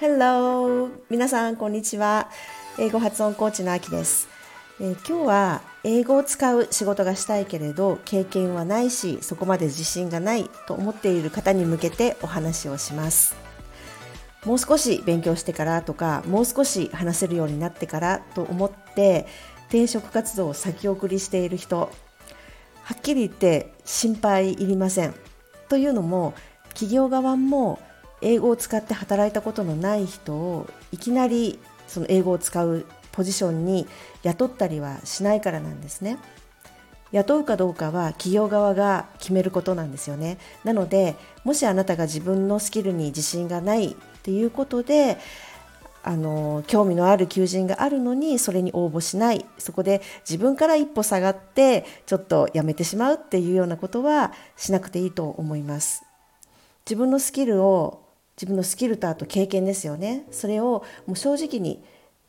Hello! 皆さん、こんにちは。英語発音コーチのあきです、えー、今日は英語を使う仕事がしたいけれど経験はないしそこまで自信がないと思っている方に向けてお話をします。もう少し勉強してからとかもう少し話せるようになってからと思って転職活動を先送りしている人はっきり言って心配いりません。というのも企業側も英語を使って働いたことのない人をいきなりその英語を使うポジションに雇ったりはしないからなんですね。雇うかどうかは企業側が決めることなんですよね。なのでもしあなたが自分のスキルに自信がないっていうことであの興味のある求人があるのにそれに応募しないそこで自分から一歩下がってちょっとやめてしまうっていうようなことはしなくていいと思います。自分のスキルを自分のスキルとあと経験ですよねそれをもう正直に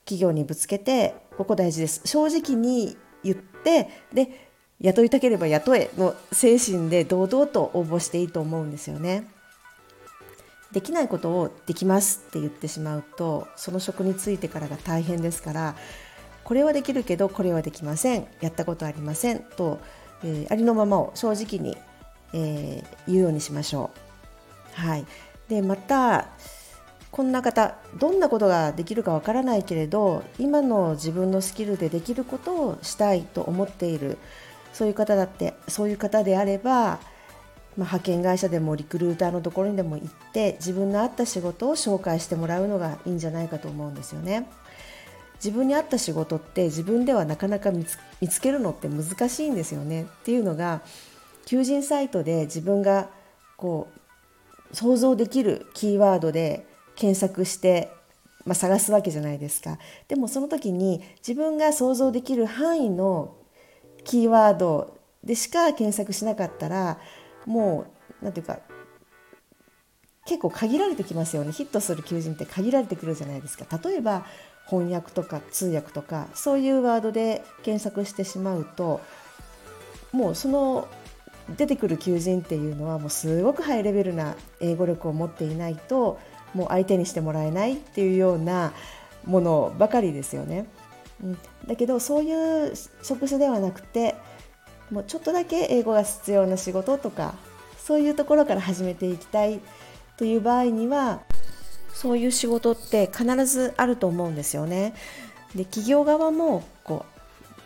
企業にぶつけてここ大事です正直に言ってで雇いたければ雇えの精神で堂々と応募していいと思うんですよね。できないことをできますって言ってしまうとその職に就いてからが大変ですからこれはできるけどこれはできませんやったことありませんと、えー、ありのままを正直に、えー、言うようにしましょう。はい、でまたこんな方どんなことができるかわからないけれど今の自分のスキルでできることをしたいと思っているそういう方だってそういう方であれば、まあ、派遣会社でもリクルーターのところにでも行って自分の合った仕事を紹介してもらうのがいいんじゃないかと思うんですよね。自分に合った仕事って自分ではなかなか見つけるのって難しいんですよねっていうのが求人サイトで自分がこう想像できるキーワードで検索して、まあ、探すわけじゃないですかでもその時に自分が想像できる範囲のキーワードでしか検索しなかったらもう何て言うか結構限られてきますよね。ヒットする求人って限られてくるじゃないですか。例えば翻訳とか通訳とかそういうワードで検索してしまうともうその出てくる求人っていうのはもうすごくハイレベルな英語力を持っていないともう相手にしてもらえないっていうようなものばかりですよね。うん、だけどそういう職種ではなくてもうちょっとだけ英語が必要な仕事とかそういうところから始めていきたいという場合にはそういう仕事って必ずあると思うんですよね。で企業側もこ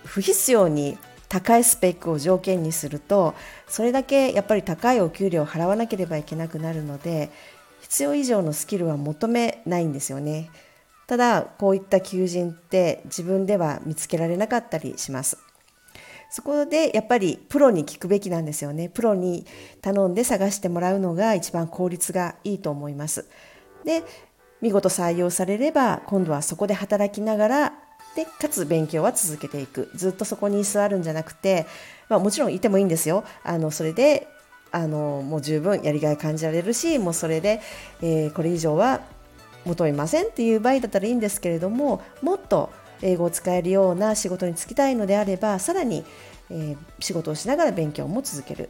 う不必要に高いスペックを条件にするとそれだけやっぱり高いお給料を払わなければいけなくなるので必要以上のスキルは求めないんですよねただこういった求人って自分では見つけられなかったりしますそこでやっぱりプロに聞くべきなんですよね。プロに頼んで探してもらうのが一番効率がいいと思います。で見事採用されれば今度はそこで働きながらでかつ勉強は続けていく。ずっとそこに居座るんじゃなくて、まあ、もちろんいてもいいんですよ。あのそれであのもう十分やりがい感じられるしもうそれで、えー、これ以上は求めませんっていう場合だったらいいんですけれどももっと英語を使えるような仕事に就きたいのであればさらに、えー、仕事をしながら勉強も続ける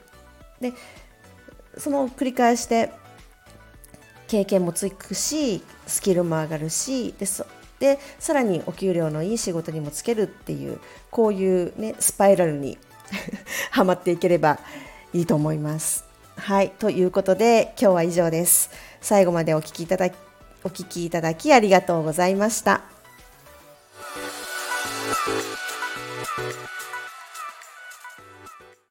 でその繰り返して経験もつくしスキルも上がるしででさらにお給料のいい仕事にもつけるっていうこういう、ね、スパイラルに はまっていければいいと思います。はいということで今日は以上です。最後までお聞きいただきお聞きいただきありがとうございました。Thank you.